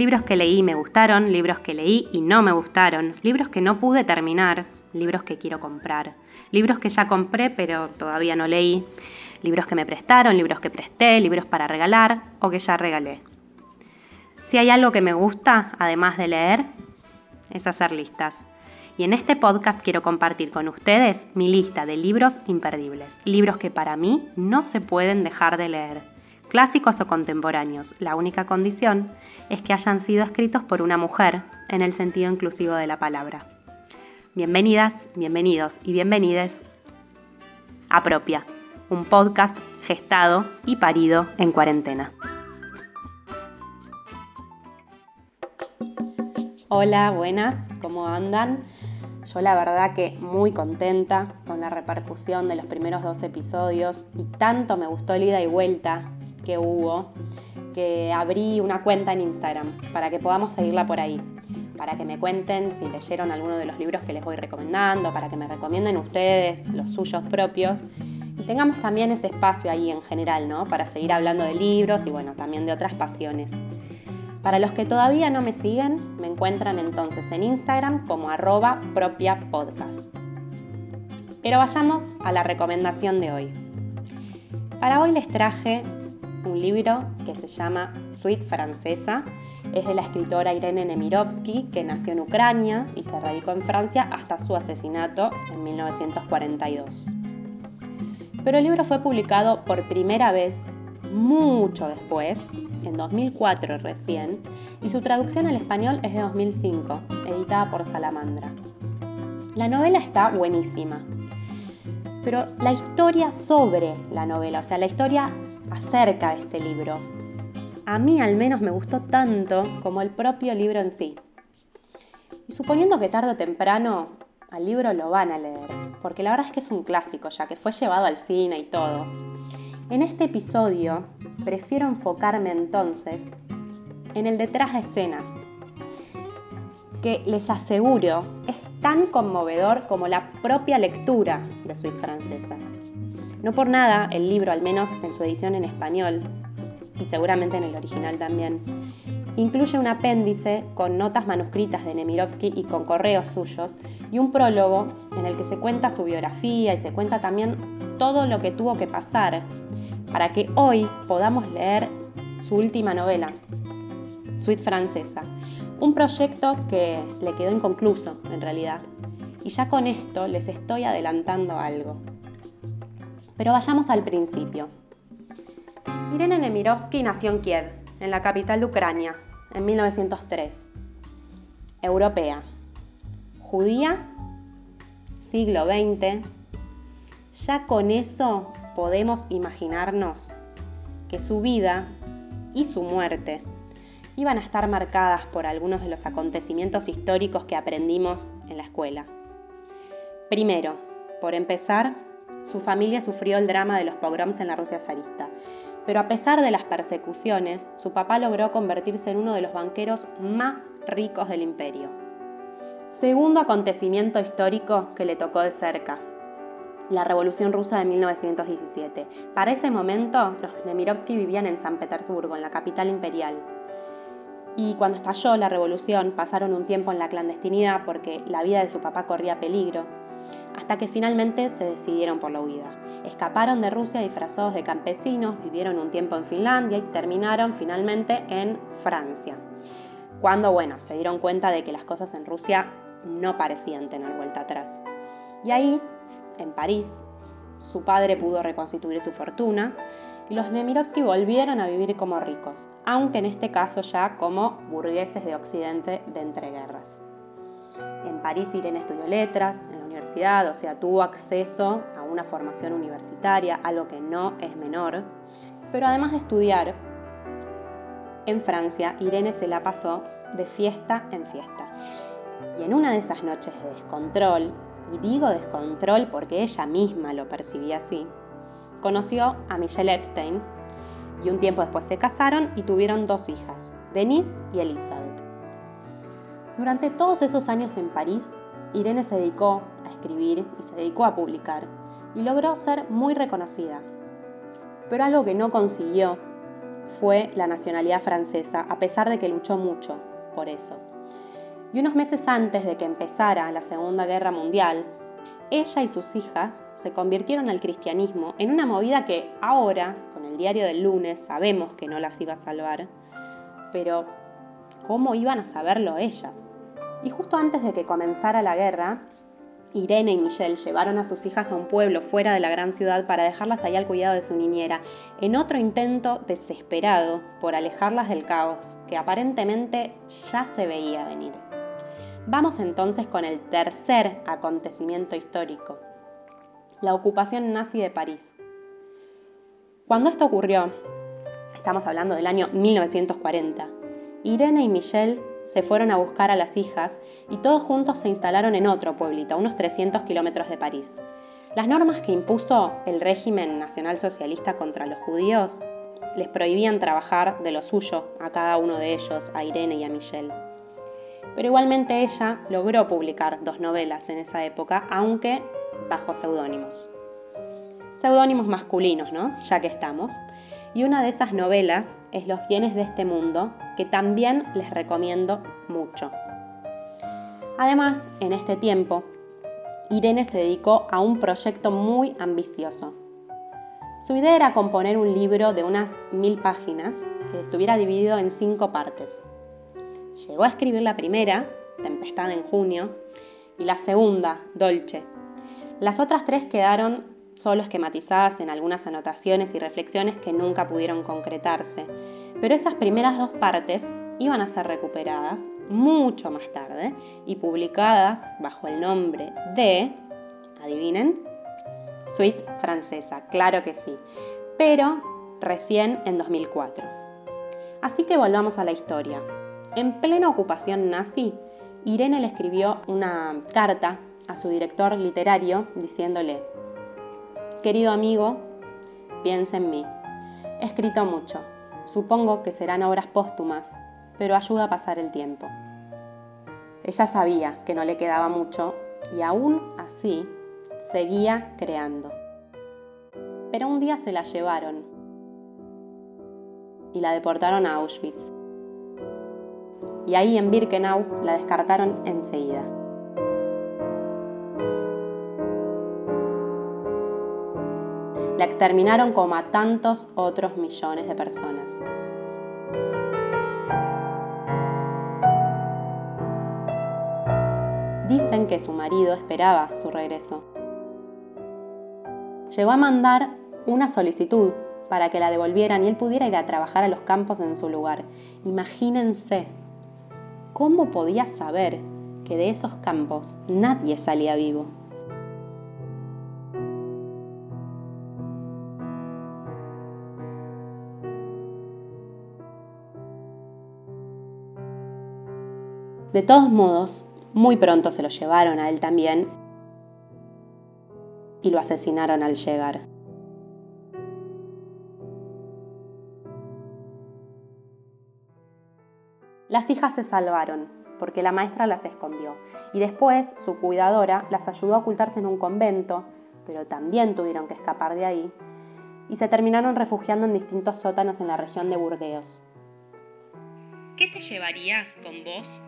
Libros que leí y me gustaron, libros que leí y no me gustaron, libros que no pude terminar, libros que quiero comprar, libros que ya compré pero todavía no leí, libros que me prestaron, libros que presté, libros para regalar o que ya regalé. Si hay algo que me gusta, además de leer, es hacer listas. Y en este podcast quiero compartir con ustedes mi lista de libros imperdibles, libros que para mí no se pueden dejar de leer, clásicos o contemporáneos. La única condición es que hayan sido escritos por una mujer en el sentido inclusivo de la palabra. Bienvenidas, bienvenidos y bienvenides a Propia, un podcast gestado y parido en cuarentena. Hola, buenas, ¿cómo andan? Yo la verdad que muy contenta con la repercusión de los primeros dos episodios y tanto me gustó el ida y vuelta que hubo que abrí una cuenta en Instagram para que podamos seguirla por ahí, para que me cuenten si leyeron alguno de los libros que les voy recomendando, para que me recomienden ustedes los suyos propios y tengamos también ese espacio ahí en general, ¿no? Para seguir hablando de libros y bueno, también de otras pasiones. Para los que todavía no me siguen, me encuentran entonces en Instagram como arroba propia. Pero vayamos a la recomendación de hoy. Para hoy les traje un libro que se llama Suite Francesa. Es de la escritora Irene Nemirovsky, que nació en Ucrania y se radicó en Francia hasta su asesinato en 1942. Pero el libro fue publicado por primera vez mucho después, en 2004 recién, y su traducción al español es de 2005, editada por Salamandra. La novela está buenísima, pero la historia sobre la novela, o sea, la historia acerca de este libro, a mí al menos me gustó tanto como el propio libro en sí. Y suponiendo que tarde o temprano al libro lo van a leer, porque la verdad es que es un clásico, ya que fue llevado al cine y todo. En este episodio prefiero enfocarme entonces en el detrás de escena, que les aseguro es tan conmovedor como la propia lectura de Suite Francesa. No por nada el libro, al menos en su edición en español, y seguramente en el original también, incluye un apéndice con notas manuscritas de Nemirovsky y con correos suyos, y un prólogo en el que se cuenta su biografía y se cuenta también todo lo que tuvo que pasar para que hoy podamos leer su última novela, Suite Francesa. Un proyecto que le quedó inconcluso, en realidad. Y ya con esto les estoy adelantando algo. Pero vayamos al principio. Irene Nemirovsky nació en Kiev, en la capital de Ucrania, en 1903. Europea. Judía, siglo XX. Ya con eso podemos imaginarnos que su vida y su muerte iban a estar marcadas por algunos de los acontecimientos históricos que aprendimos en la escuela. Primero, por empezar, su familia sufrió el drama de los pogroms en la Rusia zarista, pero a pesar de las persecuciones, su papá logró convertirse en uno de los banqueros más ricos del imperio. Segundo acontecimiento histórico que le tocó de cerca, la Revolución Rusa de 1917. Para ese momento, los Nemirovsky vivían en San Petersburgo, en la capital imperial. Y cuando estalló la revolución, pasaron un tiempo en la clandestinidad porque la vida de su papá corría peligro, hasta que finalmente se decidieron por la huida. Escaparon de Rusia disfrazados de campesinos, vivieron un tiempo en Finlandia y terminaron finalmente en Francia. Cuando, bueno, se dieron cuenta de que las cosas en Rusia no parecían tener vuelta atrás. Y ahí en París, su padre pudo reconstituir su fortuna y los Nemirovsky volvieron a vivir como ricos, aunque en este caso ya como burgueses de Occidente de entreguerras. En París Irene estudió letras en la o sea, tuvo acceso a una formación universitaria, algo que no es menor. Pero además de estudiar, en Francia Irene se la pasó de fiesta en fiesta. Y en una de esas noches de descontrol, y digo descontrol porque ella misma lo percibía así, conoció a Michelle Epstein y un tiempo después se casaron y tuvieron dos hijas, Denise y Elizabeth. Durante todos esos años en París, Irene se dedicó a escribir y se dedicó a publicar y logró ser muy reconocida. Pero algo que no consiguió fue la nacionalidad francesa, a pesar de que luchó mucho por eso. Y unos meses antes de que empezara la Segunda Guerra Mundial, ella y sus hijas se convirtieron al cristianismo en una movida que ahora, con el diario del lunes, sabemos que no las iba a salvar, pero ¿cómo iban a saberlo ellas? Y justo antes de que comenzara la guerra, Irene y Michelle llevaron a sus hijas a un pueblo fuera de la gran ciudad para dejarlas ahí al cuidado de su niñera, en otro intento desesperado por alejarlas del caos que aparentemente ya se veía venir. Vamos entonces con el tercer acontecimiento histórico, la ocupación nazi de París. Cuando esto ocurrió, estamos hablando del año 1940, Irene y Michelle se fueron a buscar a las hijas y todos juntos se instalaron en otro pueblito, a unos 300 kilómetros de París. Las normas que impuso el régimen nacionalsocialista contra los judíos les prohibían trabajar de lo suyo a cada uno de ellos, a Irene y a Michelle. Pero igualmente ella logró publicar dos novelas en esa época, aunque bajo seudónimos. Seudónimos masculinos, ¿no? Ya que estamos y una de esas novelas es Los bienes de este mundo, que también les recomiendo mucho. Además, en este tiempo, Irene se dedicó a un proyecto muy ambicioso. Su idea era componer un libro de unas mil páginas que estuviera dividido en cinco partes. Llegó a escribir la primera, Tempestad en junio, y la segunda, Dolce. Las otras tres quedaron solo esquematizadas en algunas anotaciones y reflexiones que nunca pudieron concretarse. Pero esas primeras dos partes iban a ser recuperadas mucho más tarde y publicadas bajo el nombre de, adivinen, Suite Francesa, claro que sí, pero recién en 2004. Así que volvamos a la historia. En plena ocupación nazi, Irene le escribió una carta a su director literario diciéndole, Querido amigo, piensa en mí. He escrito mucho. Supongo que serán obras póstumas, pero ayuda a pasar el tiempo. Ella sabía que no le quedaba mucho y aún así seguía creando. Pero un día se la llevaron y la deportaron a Auschwitz. Y ahí en Birkenau la descartaron enseguida. Exterminaron como a tantos otros millones de personas. Dicen que su marido esperaba su regreso. Llegó a mandar una solicitud para que la devolvieran y él pudiera ir a trabajar a los campos en su lugar. Imagínense, ¿cómo podía saber que de esos campos nadie salía vivo? De todos modos, muy pronto se lo llevaron a él también y lo asesinaron al llegar. Las hijas se salvaron porque la maestra las escondió y después su cuidadora las ayudó a ocultarse en un convento, pero también tuvieron que escapar de ahí y se terminaron refugiando en distintos sótanos en la región de Burdeos. ¿Qué te llevarías con vos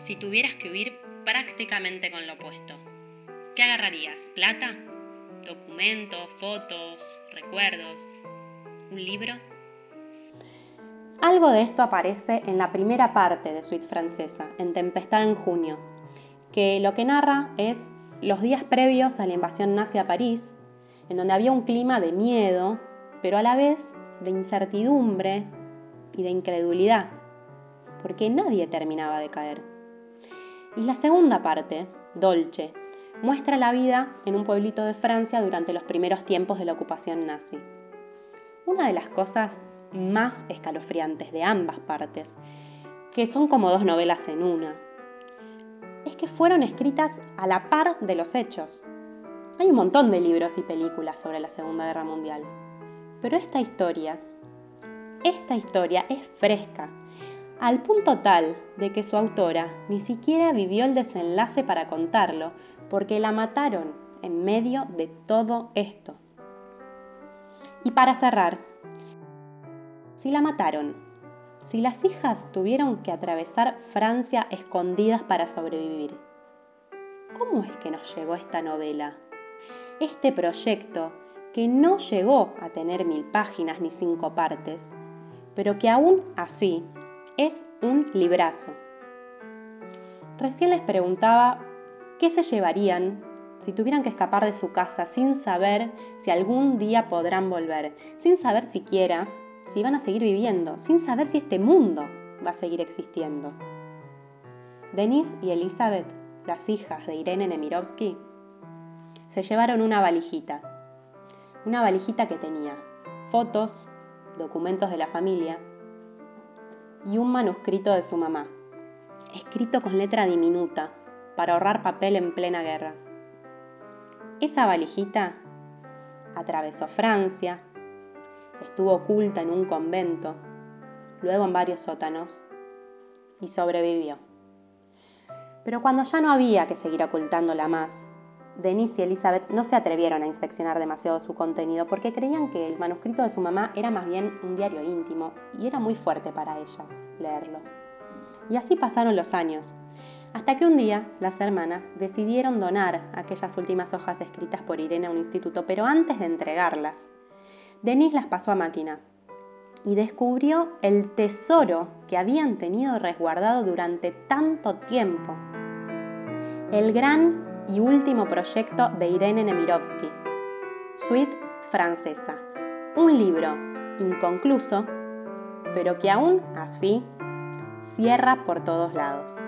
si tuvieras que huir prácticamente con lo opuesto? ¿Qué agarrarías? ¿Plata? ¿Documentos? ¿Fotos? ¿Recuerdos? ¿Un libro? Algo de esto aparece en la primera parte de Suite Francesa, en Tempestad en junio, que lo que narra es los días previos a la invasión nazi a París, en donde había un clima de miedo, pero a la vez de incertidumbre y de incredulidad, porque nadie terminaba de caer. Y la segunda parte, Dolce, muestra la vida en un pueblito de Francia durante los primeros tiempos de la ocupación nazi. Una de las cosas más escalofriantes de ambas partes, que son como dos novelas en una, es que fueron escritas a la par de los hechos. Hay un montón de libros y películas sobre la Segunda Guerra Mundial, pero esta historia, esta historia es fresca, al punto tal de que su autora ni siquiera vivió el desenlace para contarlo, porque la mataron en medio de todo esto. Y para cerrar, si la mataron, si las hijas tuvieron que atravesar Francia escondidas para sobrevivir. ¿Cómo es que nos llegó esta novela? Este proyecto que no llegó a tener mil páginas ni cinco partes, pero que aún así es un librazo. Recién les preguntaba qué se llevarían si tuvieran que escapar de su casa sin saber si algún día podrán volver, sin saber siquiera si van a seguir viviendo, sin saber si este mundo va a seguir existiendo. Denise y Elizabeth, las hijas de Irene Nemirovsky, se llevaron una valijita. Una valijita que tenía fotos, documentos de la familia y un manuscrito de su mamá, escrito con letra diminuta para ahorrar papel en plena guerra. Esa valijita atravesó Francia, estuvo oculta en un convento, luego en varios sótanos y sobrevivió. Pero cuando ya no había que seguir ocultándola más, Denise y Elizabeth no se atrevieron a inspeccionar demasiado su contenido porque creían que el manuscrito de su mamá era más bien un diario íntimo y era muy fuerte para ellas leerlo. Y así pasaron los años, hasta que un día las hermanas decidieron donar aquellas últimas hojas escritas por Irene a un instituto, pero antes de entregarlas, Denise las pasó a máquina y descubrió el tesoro que habían tenido resguardado durante tanto tiempo. El gran y último proyecto de Irene Nemirovsky, Suite Francesa, un libro inconcluso, pero que aún así cierra por todos lados.